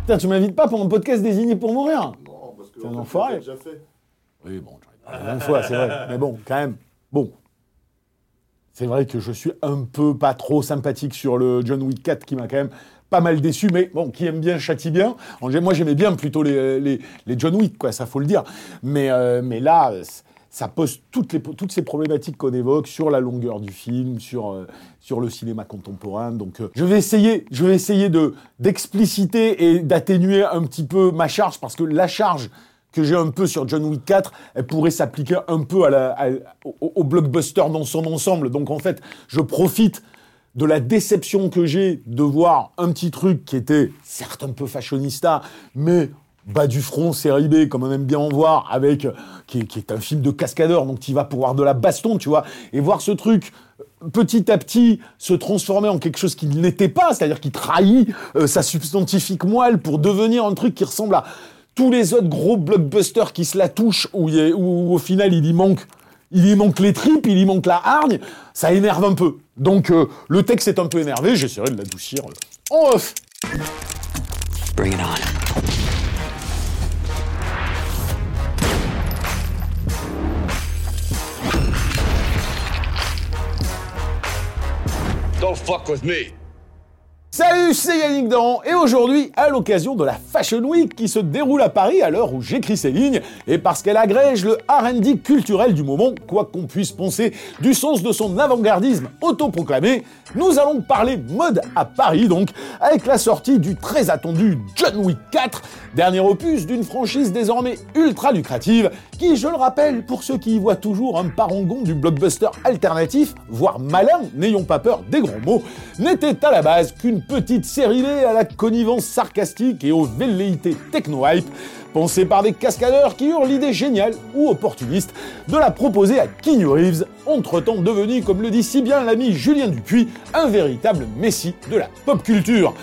Putain, tu m'invites pas pour un podcast désigné pour mourir Non, parce que T'es un enfoiré. déjà fait. Oui, bon, j'en ai parlé 20 fois, c'est vrai. Mais bon, quand même, bon. C'est vrai que je suis un peu pas trop sympathique sur le John Wick 4 qui m'a quand même pas mal déçu, mais bon, qui aime bien châtie bien. Moi, j'aimais bien plutôt les, les, les John Wick, quoi, ça faut le dire. Mais, euh, mais là, euh, ça pose toutes, les, toutes ces problématiques qu'on évoque sur la longueur du film, sur, euh, le cinéma contemporain. Donc, euh, je vais essayer, je vais essayer de d'expliciter et d'atténuer un petit peu ma charge, parce que la charge que j'ai un peu sur John Wick 4, elle pourrait s'appliquer un peu à la- au, au blockbuster dans son ensemble. Donc en fait, je profite de la déception que j'ai de voir un petit truc qui était certes un peu fashionista, mais bas du front, série B, comme on aime bien en voir, avec qui est, qui est un film de cascadeur, donc tu vas pour voir de la baston, tu vois, et voir ce truc euh, petit à petit se transformer en quelque chose qu'il n'était pas, c'est-à-dire qu'il trahit euh, sa substantifique moelle pour devenir un truc qui ressemble à tous les autres gros blockbusters qui se la touchent, où, au final il y manque, il y manque les tripes, il y manque la hargne, ça énerve un peu. Donc euh, le texte est un peu énervé, j'essaierai de l'adoucir euh, en off. Bring it on. Fuck with me. Salut, c'est Yannick Dan, et aujourd'hui, à l'occasion de la Fashion Week qui se déroule à Paris à l'heure où j'écris ces lignes, et parce qu'elle agrège le R&D culturel du moment, quoi qu'on puisse penser du sens de son avant-gardisme autoproclamé, nous allons parler mode à Paris donc, avec la sortie du très attendu John Wick 4, dernier opus d'une franchise désormais ultra lucrative, qui, je le rappelle, pour ceux qui y voient toujours un parangon du blockbuster alternatif, voire malin, n'ayons pas peur des grands mots, n'était à la base qu'une petite série à la connivence sarcastique et aux velléités techno-hype, pensée par des cascadeurs qui eurent l'idée géniale ou opportuniste de la proposer à Keanu Reeves, entre-temps devenu, comme le dit si bien l'ami Julien Dupuis, un véritable messie de la pop culture.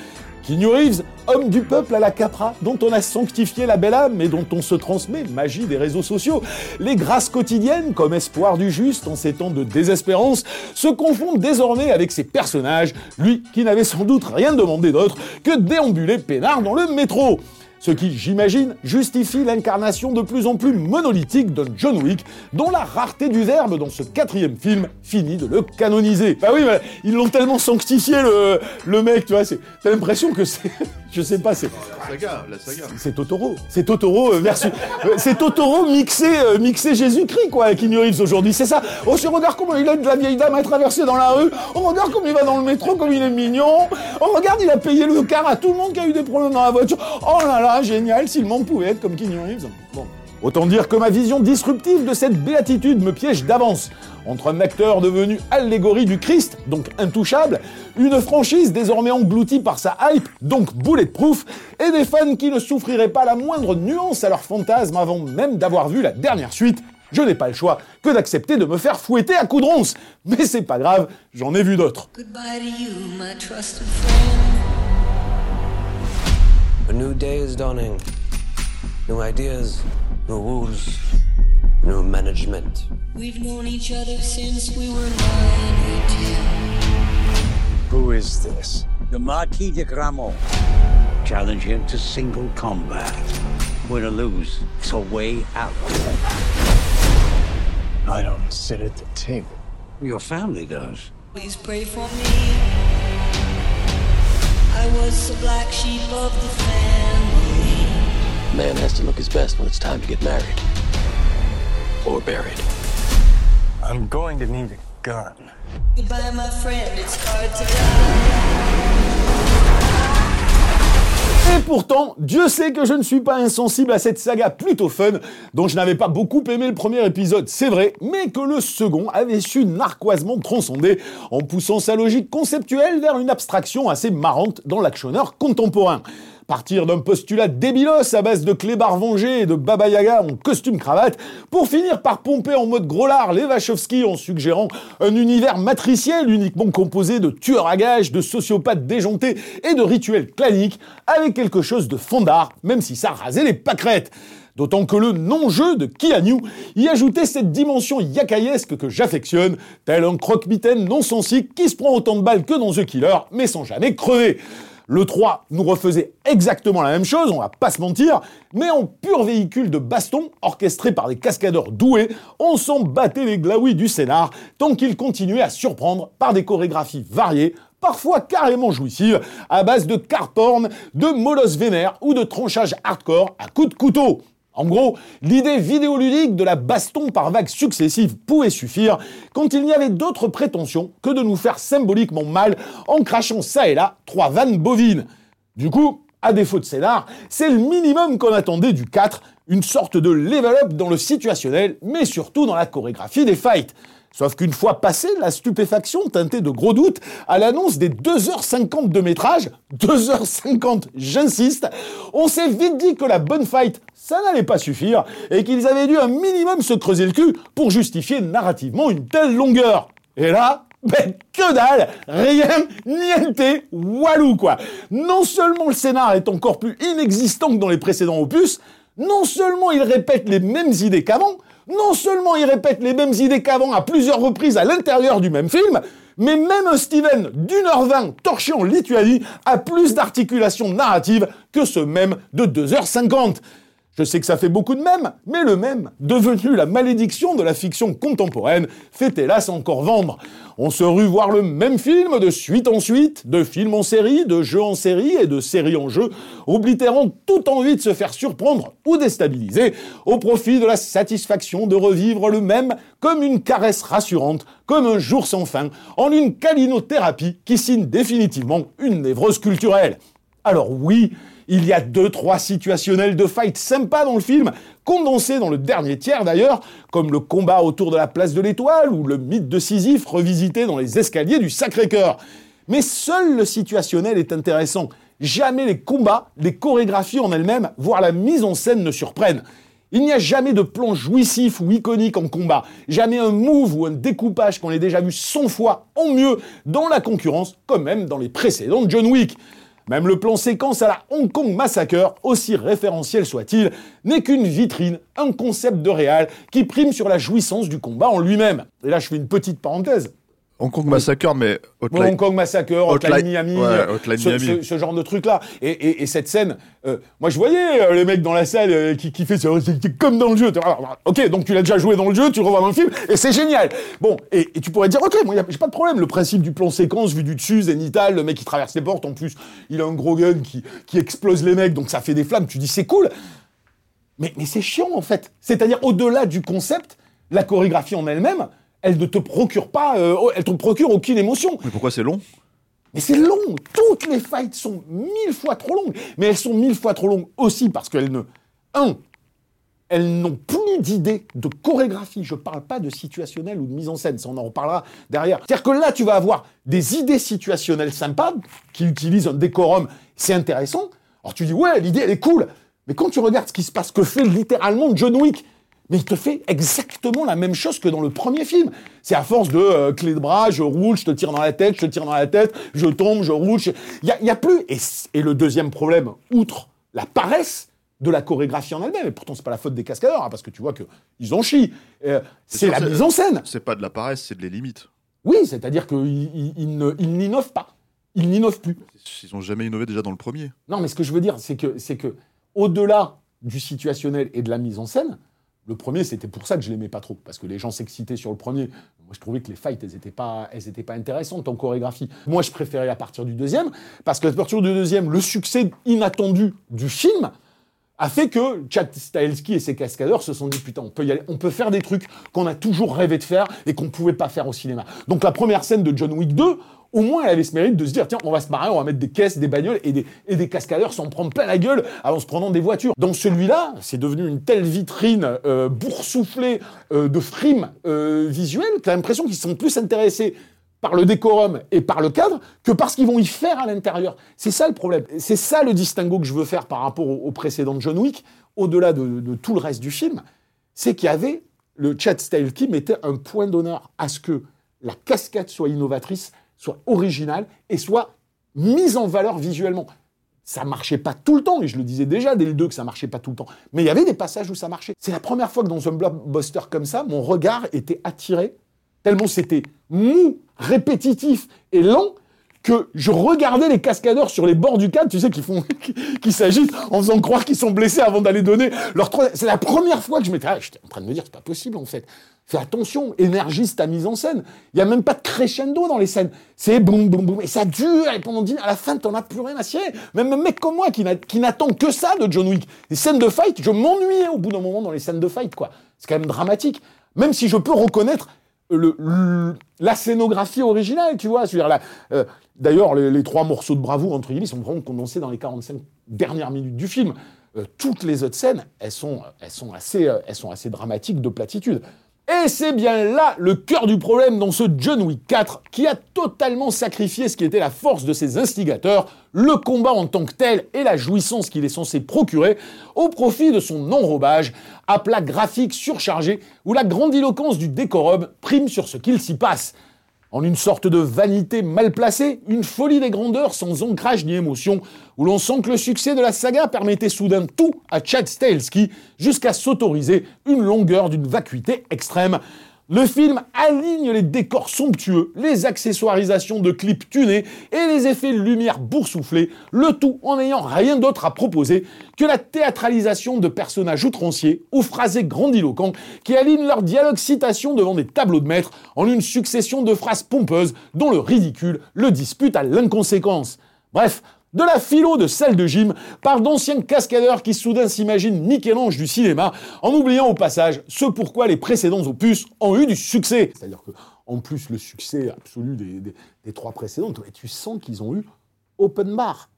Keanu Reeves, homme du peuple à la Capra, dont on a sanctifié la belle âme et dont on se transmet, magie des réseaux sociaux, les grâces quotidiennes comme espoir du juste en ces temps de désespérance, se confondent désormais avec ces personnages, lui qui n'avait sans doute rien demandé d'autre que déambuler peinard dans le métro. Ce qui, j'imagine, justifie l'incarnation de plus en plus monolithique de John Wick, dont la rareté du verbe dans ce quatrième film finit de le canoniser. Bah oui, mais ils l'ont tellement sanctifié le, le mec, tu vois, c'est- t'as l'impression que c'est, je sais pas, c'est, La saga, la saga. c'est Totoro. C'est Totoro euh, versus, euh, c'est Totoro mixé, euh, mixé Jésus-Christ, quoi, Keanu Reeves aujourd'hui, c'est ça. Oh, je regarde comment il aide la vieille dame à traverser dans la rue. On regarde comme il va dans le métro, comme il est mignon. On regarde, il a payé le car à tout le monde qui a eu des problèmes dans la voiture. Oh là là, génial, si le monde pouvait être comme Keanu Reeves. Bon. Autant dire que ma vision disruptive de cette béatitude me piège d'avance. Entre un acteur devenu allégorie du Christ, donc intouchable, une franchise désormais engloutie par sa hype, donc bulletproof, et des fans qui ne souffriraient pas la moindre nuance à leur fantasme avant même d'avoir vu la dernière suite, je n'ai pas le choix que d'accepter de me faire fouetter à coups de ronce. Mais c'est pas grave, j'en ai vu d'autres. A new day is dawning. New ideas, new rules, new management. We've known each other since we were nine or ten. Who is this? The Marquis de Gramont. Challenge him to single combat. Win or lose, it's a way out. I don't sit at the table. Your family does. Please pray for me. I was the black sheep of the family. Man has to look his best when it's time to get married. Or buried. I'm going to need a gun. Goodbye, my friend. It's hard to die. Et pourtant, Dieu sait que je ne suis pas insensible à cette saga plutôt fun, dont je n'avais pas beaucoup aimé le premier épisode, c'est vrai, mais que le second avait su narquoisement transcender en poussant sa logique conceptuelle vers une abstraction assez marrante dans l'actionneur contemporain. Partir d'un postulat débilos à base de clébards vengés et de Baba Yaga en costume cravate, pour finir par pomper en mode gros lard les Wachowski en suggérant un univers matriciel uniquement composé de tueurs à gages, de sociopathes déjantés et de rituels claniques, avec quelque chose de fondard, même si ça rasait les pâquerettes. D'autant que le non-jeu de Keanu y ajoutait cette dimension yakaïesque que j'affectionne, tel un croque-mitaine non sensique qui se prend autant de balles que dans The Killer, mais sans jamais crever. Le 3 nous refaisait exactement la même chose, on va pas se mentir, mais en pur véhicule de baston, orchestré par des cascadeurs doués, on s'en battait les glaouis du scénar, tant qu'il continuait à surprendre par des chorégraphies variées, parfois carrément jouissives, à base de carporn, de molosses vénères ou de tranchage hardcore à coups de couteau. En gros, l'idée vidéoludique de la baston par vagues successives pouvait suffire quand il n'y avait d'autres prétentions que de nous faire symboliquement mal en crachant ça et là trois vannes bovines. Du coup, à défaut de scénar, c'est le minimum qu'on attendait du 4, une sorte de level up dans le situationnel, mais surtout dans la chorégraphie des fights. Sauf qu'une fois passée la stupéfaction teintée de gros doutes à l'annonce des 2h50 de métrage, 2h50 j'insiste, on s'est vite dit que la bonne fight, ça n'allait pas suffire et qu'ils avaient dû un minimum se creuser le cul pour justifier narrativement une telle longueur. Et là, ben que dalle. Rien, niente, walou quoi. Non seulement le scénar est encore plus inexistant que dans les précédents opus, non seulement il répète les mêmes idées qu'avant, non seulement il répète les mêmes idées qu'avant à plusieurs reprises à l'intérieur du même film, mais même Steven d'une heure vingt torché en Lituanie a plus d'articulation narrative que ce même de 2h50. Je sais que ça fait beaucoup de mèmes, mais le même, devenu la malédiction de la fiction contemporaine, fait hélas encore vendre. On se rue voir le même film de suite en suite, de film en série, de jeu en série et de série en jeu, oblitérant toute envie de se faire surprendre ou déstabiliser, au profit de la satisfaction de revivre le même comme une caresse rassurante, comme un jour sans fin, en une calinothérapie qui signe définitivement une névrose culturelle. Alors oui, il y a deux, trois situationnels de fight sympas dans le film, condensés dans le dernier tiers d'ailleurs, comme le combat autour de la place de l'étoile ou le mythe de Sisyphe revisité dans les escaliers du Sacré-Cœur. Mais seul le situationnel est intéressant. Jamais les combats, les chorégraphies en elles-mêmes, voire la mise en scène ne surprennent. Il n'y a jamais de plan jouissif ou iconique en combat, jamais un move ou un découpage qu'on ait déjà vu 100 fois en mieux dans la concurrence, comme même dans les précédents John Wick. Même le plan séquence à la Hong Kong Massacre, aussi référentiel soit-il, n'est qu'une vitrine, un concept de réal qui prime sur la jouissance du combat en lui-même. Et là, je fais une petite parenthèse. Hong Kong Massacre, mais Ouais, Hong Kong Massacre, Hotline, Hotline- Miami, ouais, euh, Hotline ce, Miami. ce- ce genre de truc-là. Et, et- et cette scène, euh, moi je voyais euh, les mecs dans la salle euh, qui, qui fait c'est comme dans le jeu. Ok, donc tu l'as déjà joué dans le jeu, tu le revois dans le film, et c'est génial. Bon, et, et tu pourrais dire, ok, moi j'ai pas de problème. Le principe du plan séquence vu du dessus, zénital, le mec qui traverse les portes, en plus, il a un gros gun qui, qui explose les mecs, donc ça fait des flammes. Tu dis, c'est cool. Mais, mais c'est chiant en fait. C'est-à-dire au-delà du concept, la chorégraphie en elle-même, elle ne te procure pas, euh, elle te procure aucune émotion. Mais pourquoi c'est long? Mais c'est long. Toutes les fights sont mille fois trop longues. Mais elles sont mille fois trop longues aussi parce qu'elles ne, un, elles n'ont plus d'idées de chorégraphie. Je parle pas de situationnel ou de mise en scène. Ça, on en reparlera derrière. C'est-à-dire que là, tu vas avoir des idées situationnelles sympas qui utilisent un décorum. C'est intéressant. Alors tu dis ouais, l'idée elle est cool. Mais quand tu regardes ce qui se passe, que fait littéralement John Wick, mais il te fait exactement la même chose que dans le premier film. C'est à force de euh, clé de bras, je roule, je te tire dans la tête, je te tire dans la tête, je tombe, je roule. je- Il y a, y a plus. Et, le deuxième problème, outre la paresse de la chorégraphie en elle-même, et pourtant c'est pas la faute des cascadeurs, hein, parce que tu vois que ils en chient. euh, c'est la mise en scène. C'est pas de la paresse, c'est de les limites. Oui, c'est-à-dire qu'ils n'innovent pas. Ils n'innovent plus. Ils ont jamais innové déjà dans le premier. Non, mais ce que je veux dire, c'est que, c'est que, au-delà du situationnel et de la mise en scène, le premier, c'était pour ça que je l'aimais pas trop, parce que les gens s'excitaient sur le premier. Moi, je trouvais que les fights, elles étaient pas, elles étaient pas intéressantes en chorégraphie. Moi, je préférais à partir du deuxième, parce qu'à partir du deuxième, le succès inattendu du film a fait que Chad et ses cascadeurs se sont dit putain, on peut y aller, on peut faire des trucs qu'on a toujours rêvé de faire et qu'on pouvait pas faire au cinéma. Donc la première scène de John Wick 2, au moins elle avait ce mérite de se dire tiens, on va se marrer, on va mettre des caisses, des bagnoles et des, et des cascadeurs sans prendre plein la gueule en se prenant des voitures. Dans celui-là, c'est devenu une telle vitrine euh, boursouflée euh, de frimes euh, visuelles que t'as l'impression qu'ils sont plus intéressés par le décorum et par le cadre que par ce qu'ils vont y faire à l'intérieur. C'est ça le problème. C'est ça le distinguo que je veux faire par rapport au, au précédent John Wick, au-delà de, de tout le reste du film, c'est qu'il y avait le Chad Style qui mettait un point d'honneur à ce que la cascade soit innovatrice, soit originale et soit mise en valeur visuellement. Ça marchait pas tout le temps, et je le disais déjà dès le 2 que ça marchait pas tout le temps. Mais il y avait des passages où ça marchait. C'est la première fois que dans un blockbuster comme ça, mon regard était attiré, tellement c'était mou, répétitif et lent, que je regardais les cascadeurs sur les bords du cadre, tu sais, qui font, qui, s'agitent en faisant croire qu'ils sont blessés avant d'aller donner leur troisième. C'est la première fois que je m'étais, ah, j'étais en train de me dire, c'est pas possible en fait. Fais attention, énergise ta mise en scène. Il y a même pas de crescendo dans les scènes. C'est boum, boum, boum. Et ça dure, et pendant dix à la fin, t'en as plus rien à cirer. Même un mec comme moi qui n'attend que ça de John Wick. Les scènes de fight, je m'ennuyais au bout d'un moment dans les scènes de fight, quoi. C'est quand même dramatique. Même si je peux reconnaître la scénographie originale, tu vois. Euh, D'ailleurs, les, trois morceaux de bravoure, entre guillemets, sont vraiment condensés dans les 45 dernières minutes du film. Euh, toutes les autres scènes, elles sont, assez, euh, elles sont assez dramatiques de platitude. Et c'est bien là le cœur du problème dans ce John Wick 4 qui a totalement sacrifié ce qui était la force de ses instigateurs, le combat en tant que tel et la jouissance qu'il est censé procurer, au profit de son enrobage à plat graphique surchargé où la grandiloquence du décorum prime sur ce qu'il s'y passe. En une sorte de vanité mal placée, une folie des grandeurs sans ancrage ni émotion, où l'on sent que le succès de la saga permettait soudain tout à Chad jusqu'à s'autoriser une longueur d'une vacuité extrême. Le film aligne les décors somptueux, les accessoirisations de clips tunés et les effets de lumière boursouflés, le tout en n'ayant rien d'autre à proposer que la théâtralisation de personnages outranciers ou phrasés grandiloquents qui alignent leurs dialogues citations devant des tableaux de maître en une succession de phrases pompeuses dont le ridicule le dispute à l'inconséquence. Bref, de la philo de salle de gym par d'anciens cascadeurs qui soudain s'imaginent Michel-Ange du cinéma en oubliant au passage ce pourquoi les précédents opus ont eu du succès. C'est-à-dire que, en plus, le succès absolu des, trois précédents, tu sens qu'ils ont eu open bar.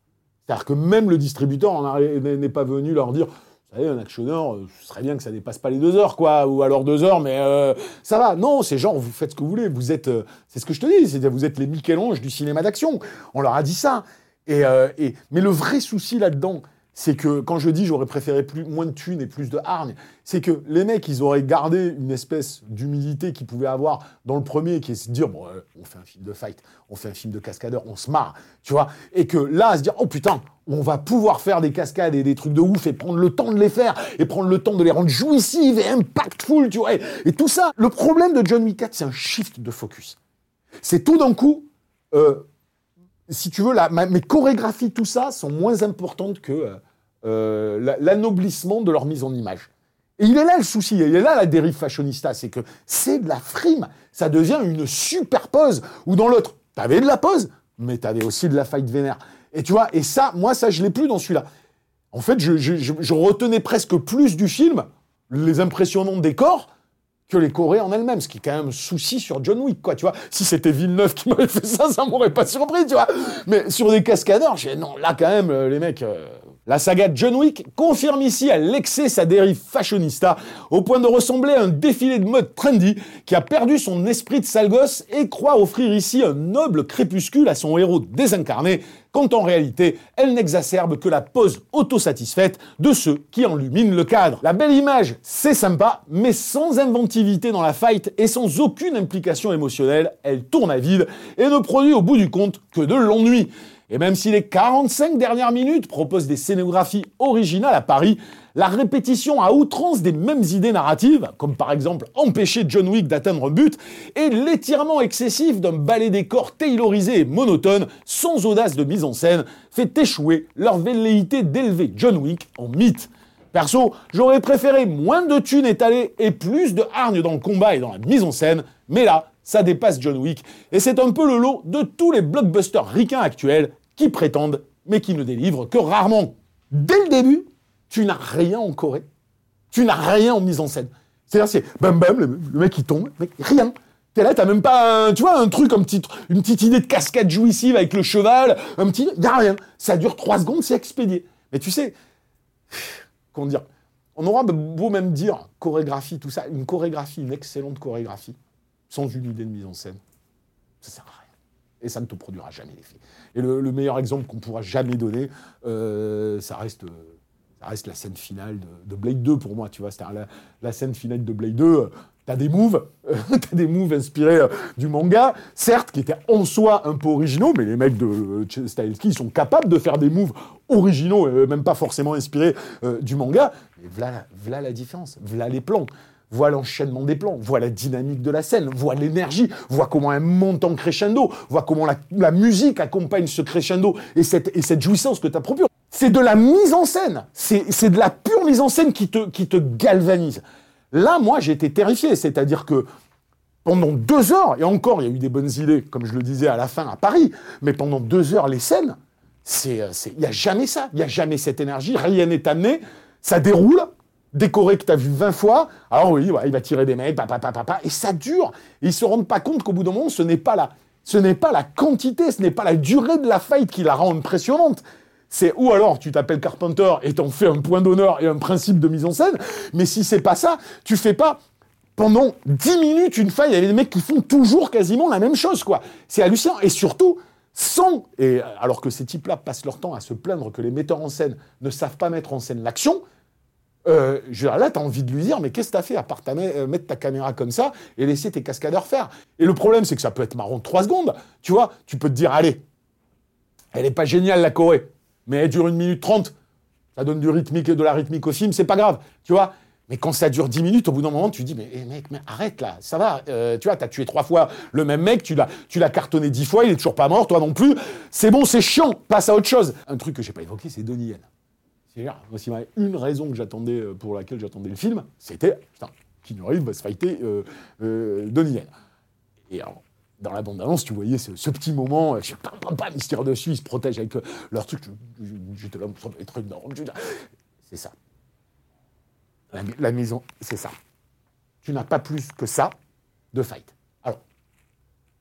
C'est-à-dire que même le distributeur n'est pas venu leur dire vous savez, un actionneur, euh, ce serait bien que ça dépasse pas les deux heures, quoi, ou alors deux heures, mais euh, ça va. Non, c'est genre, vous faites ce que vous voulez. Vous êtes, euh, c'est ce que je te dis, c'est vous êtes les Michel-Ange du cinéma d'action. On leur a dit ça. Euh, et, mais le vrai souci là-dedans, c'est que quand je dis j'aurais préféré plus, moins de thunes et plus de hargne, c'est que les mecs, ils auraient gardé une espèce d'humilité qu'ils pouvaient avoir dans le premier, qui est se dire, bon, euh, on fait un film de fight, on fait un film de cascadeur, on se marre, tu vois, et que là, se dire, oh putain, on va pouvoir faire des cascades et des trucs de ouf et prendre le temps de les faire et prendre le temps de les rendre jouissives et impactful, tu vois, et, tout ça. Le problème de John Wick 4, c'est un shift de focus. C'est tout d'un coup, euh, si tu veux, mes chorégraphies, tout ça, sont moins importantes que euh, euh, la- l'anoblissement de leur mise en image. Et il est là le souci, il est là la dérive fashionista, c'est que c'est de la frime, ça devient une super pose, ou dans l'autre, t'avais de la pose, mais t'avais aussi de la fight vénère. Et tu vois, et ça, moi, ça, je l'ai plus dans celui-là. En fait, je retenais presque plus du film les impressionnants décors que les Corées en elles-mêmes, ce qui est quand même un souci sur John Wick, quoi, tu vois. Si c'était Villeneuve qui m'avait fait ça, ça m'aurait pas surpris, tu vois. Mais sur des cascadeurs, j'ai non, là quand même, euh, les mecs. euh, La saga John Wick confirme ici à l'excès sa dérive fashionista, au point de ressembler à un défilé de mode trendy qui a perdu son esprit de sale gosse et croit offrir ici un noble crépuscule à son héros désincarné, quand en réalité, elle n'exacerbe que la pose autosatisfaite de ceux qui enluminent le cadre. La belle image, c'est sympa, mais sans inventivité dans la fight et sans aucune implication émotionnelle, elle tourne à vide et ne produit au bout du compte que de l'ennui. Et même si les 45 dernières minutes proposent des scénographies originales à Paris, la répétition à outrance des mêmes idées narratives, comme par exemple empêcher John Wick d'atteindre un but, et l'étirement excessif d'un ballet des corps taylorisé et monotone, sans audace de mise en scène, fait échouer leur velléité d'élever John Wick en mythe. Perso, j'aurais préféré moins de thunes étalées et plus de hargne dans le combat et dans la mise en scène, mais là, ça dépasse John Wick, et c'est un peu le lot de tous les blockbusters ricains actuels qui prétendent, mais qui ne délivrent que rarement. Dès le début, tu n'as rien en Corée, tu n'as rien en mise en scène. C'est-à-dire, c'est bam bam, le, mec il tombe, mec, rien. T'es là, t'as même pas, tu vois, un truc, un petit, une petite idée de cascade jouissive avec le cheval, un petit, y a rien. Ça dure trois secondes, c'est expédié. Mais tu sais, comment dire, on aura beau même dire chorégraphie, tout ça, une chorégraphie, une excellente chorégraphie, sans une idée de mise en scène, ça sert à. Et ça ne te produira jamais l'effet. Et le, le meilleur exemple qu'on pourra jamais donner, euh, ça reste. euh, ça reste la scène finale de, de Blade 2 pour moi, tu vois. C'est-à-dire la, scène finale de Blade 2, euh, t'as des moves, t'as des moves inspirés du manga, certes, qui étaient en soi un peu originaux, mais les mecs de euh, ils sont capables de faire des moves originaux, et même pas forcément inspirés du manga. Mais voilà, voilà la différence, voilà les plans. Voilà l'enchaînement des plans, voilà la dynamique de la scène, voilà l'énergie, vois comment elle monte en crescendo, vois comment la, musique accompagne ce crescendo et cette, et cette jouissance que tu as. C'est de la mise en scène, c'est de la pure mise en scène qui te, qui te galvanise. Là, moi, j'ai été terrifié, c'est-à-dire que pendant deux heures, et encore, il y a eu des bonnes idées, comme je le disais à la fin à Paris, mais pendant deux heures, les scènes, euh, il n'y a jamais ça, il n'y a jamais cette énergie, rien n'est amené, ça déroule, décoré que tu as vu 20 fois, alors oui, ouais, il va tirer des mecs, papa, papa, papa, et ça dure. Et ils se rendent pas compte qu'au bout d'un moment, ce n'est pas la, ce n'est pas la quantité, ce n'est pas la durée de la fight qui la rend impressionnante. C'est ou alors tu t'appelles Carpenter et t'en fais un point d'honneur et un principe de mise en scène, mais si c'est pas ça, tu fais pas pendant 10 minutes une faille, il y des mecs qui font toujours quasiment la même chose, quoi. C'est hallucinant. Et surtout, sans, et alors que ces types-là passent leur temps à se plaindre que les metteurs en scène ne savent pas mettre en scène l'action, euh, là, tu as envie de lui dire, mais qu'est-ce que tu as fait à part ta- euh, mettre ta caméra comme ça et laisser tes cascadeurs faire? Et le problème, c'est que ça peut être marrant de 3 secondes. Tu vois, tu peux te dire, allez, elle n'est pas géniale la Corée, mais elle dure 1 minute 30. Ça donne du rythmique et de la rythmique au film, c'est pas grave. Tu vois mais quand ça dure 10 minutes, au bout d'un moment, tu dis, mais eh, mec, arrête là, ça va. Euh, tu vois, t'as tué trois fois le même mec, tu l'as, tu l'as cartonné dix fois, il est toujours pas mort, toi non plus. C'est bon, c'est chiant, passe à autre chose. Un truc que j'ai pas évoqué, c'est Donnie Yen. C'est-à-dire, moi, s'il y avait une raison que j'attendais, euh, pour laquelle j'attendais le film, c'était, putain, Keanu Reeves va se fighter euh, euh, Donnie Yen. Et alors, dans la bande-annonce, tu voyais ce, ce petit moment, euh, je sais pas, pas, pas, ils se tirent dessus, ils se protègent avec euh, leur truc. J'étais là, ça doit être énorme. C'est ça. La, la maison, c'est ça. Tu n'as pas plus que ça de fight. Alors,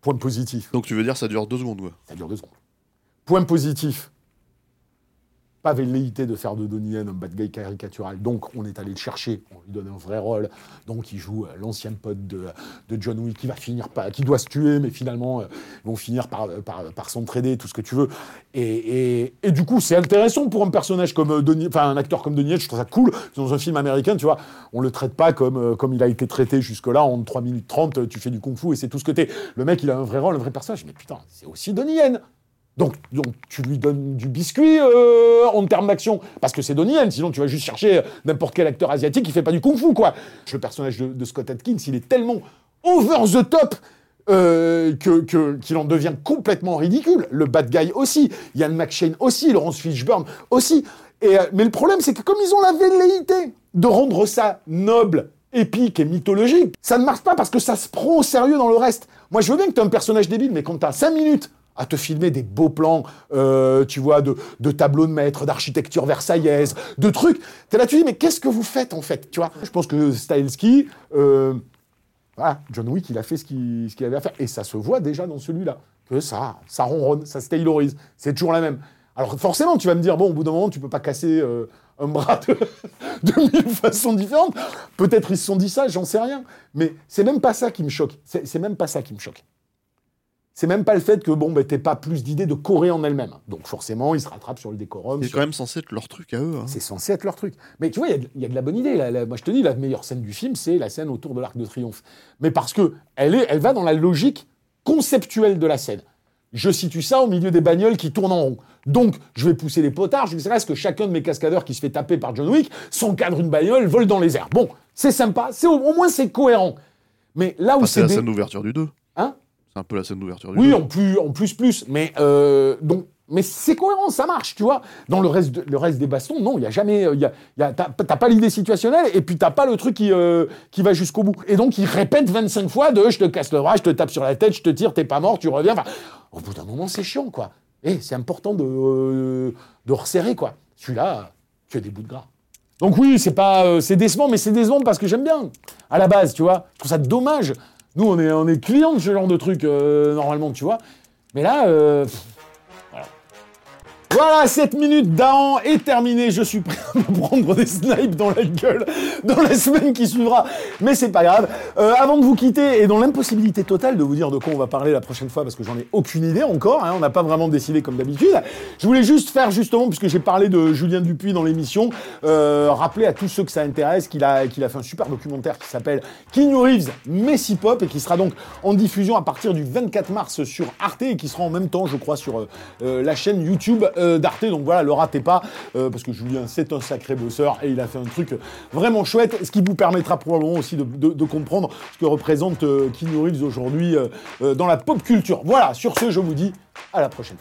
point positif. Donc tu veux dire ça dure deux secondes, quoi. Ça dure deux secondes. Point positif. Pas velléité de faire de Donnie un bad guy caricatural. Donc, on est allé le chercher. On lui donne un vrai rôle. Donc, il joue euh, l'ancien pote de, John Wick qui va finir par, qui doit se tuer, mais finalement, euh, ils vont finir par, par, s'entraider, tout ce que tu veux. Et, du coup, c'est intéressant pour un personnage comme euh, Donnie, enfin, un acteur comme Donnie. Je trouve ça cool. Dans un film américain, tu vois, on le traite pas comme, euh, comme il a été traité jusque-là. En 3 minutes 30, euh, tu fais du kung-fu et c'est tout ce que t'es. Le mec, il a un vrai rôle, un vrai personnage. Mais putain, c'est aussi Donnie Yen. Donc, donc, tu lui donnes du biscuit euh, en termes d'action, parce que c'est Donnie Yen, sinon tu vas juste chercher euh, n'importe quel acteur asiatique qui fait pas du kung-fu, quoi. Le personnage de, Scott Atkins, il est tellement over the top euh, qu'il en devient complètement ridicule. Le bad guy aussi, Ian McShane aussi, Laurence Fishburne aussi. Et, euh, mais le problème, c'est que comme ils ont la velléité de rendre ça noble, épique et mythologique, ça ne marche pas parce que ça se prend au sérieux dans le reste. Moi, je veux bien que tu un personnage débile, mais quand tu as 5 minutes à te filmer des beaux plans, euh, tu vois, de, tableaux de maître, d'architecture versaillaise, de trucs. T'es là, tu dis, mais qu'est-ce que vous faites en fait Tu vois? Je pense que Stahelski, euh, voilà, John Wick, il a fait ce qu'il avait à faire. Et ça se voit déjà dans celui-là. Que ça, ça ronronne, ça se taylorise. C'est toujours la même. Alors forcément, tu vas me dire, bon, au bout d'un moment, tu peux pas casser euh, un bras de, mille façons différentes. Peut-être ils se sont dit ça, j'en sais rien. Mais c'est même pas ça qui me choque. C'est même pas ça qui me choque. C'est même pas le fait que, bon, ben, t'aies pas plus d'idées de Corée en elle-même. Donc forcément, ils se rattrapent sur le décorum. C'est sur- quand même censé être leur truc à eux. hein. c'est censé être leur truc. Mais tu vois, il y a de- il y, a de la bonne idée. La- la- moi, je te dis, la meilleure scène du film, c'est la scène autour de l'Arc de Triomphe. Mais parce que elle, est, elle va dans la logique conceptuelle de la scène. Je situe ça au milieu des bagnoles qui tournent en rond. Donc, je vais pousser les potards jusqu'à ce que chacun de mes cascadeurs qui se fait taper par John Wick s'encadre une bagnole, vole dans les airs. Bon, c'est sympa. C'est au, au moins, c'est cohérent. Mais là où Enfin, c'est c'est... la dé- scène d'ouverture du 2. Hein? C'est un peu la scène d'ouverture du oui, 2. en plus, en plus, plus. Mais euh, donc, mais c'est cohérent, ça marche, tu vois. Dans le reste, de- le reste des bastons, non, il y a jamais, il y a, y a- t'as t'as pas l'idée situationnelle et puis t'as pas le truc qui euh, qui va jusqu'au bout. Et donc il répète 25 fois de je te casse le bras, je te tape sur la tête, je te tire, t'es pas mort, tu reviens. Enfin, au bout d'un moment, c'est chiant, quoi. Et c'est important de euh, de resserrer, quoi. Celui-là, tu as des bouts de gras. Donc oui, c'est pas, euh, c'est décevant, mais c'est décevant parce que j'aime bien. À la base, tu vois, je trouve ça dommage Nous, on est, on clients de ce genre de truc, euh, normalement, tu vois. Mais là, euh. Voilà, 7 minutes d'Ahan est terminée. Je suis prêt à me prendre des snipes dans la gueule dans la semaine qui suivra. Mais c'est pas grave. Euh, avant de vous quitter, et dans l'impossibilité totale de vous dire de quoi on va parler la prochaine fois, parce que j'en ai aucune idée encore, hein, on n'a pas vraiment décidé comme d'habitude, je voulais juste faire justement, puisque j'ai parlé de Julien Dupuis dans l'émission, euh, rappeler à tous ceux que ça intéresse qu'il a, qu'il a fait un super documentaire qui s'appelle Keanu Reeves, Messi Pop, et qui sera donc en diffusion à partir du 24 mars sur Arte, et qui sera en même temps, je crois, sur euh, la chaîne YouTube euh, d'Arte. Donc voilà, le ratez pas, euh, parce que Julien, c'est un sacré bosseur, et il a fait un truc vraiment chouette, ce qui vous permettra probablement aussi de, comprendre ce que représente euh, Keanu aujourd'hui euh, dans la pop culture. Voilà, sur ce, je vous dis à la prochaine.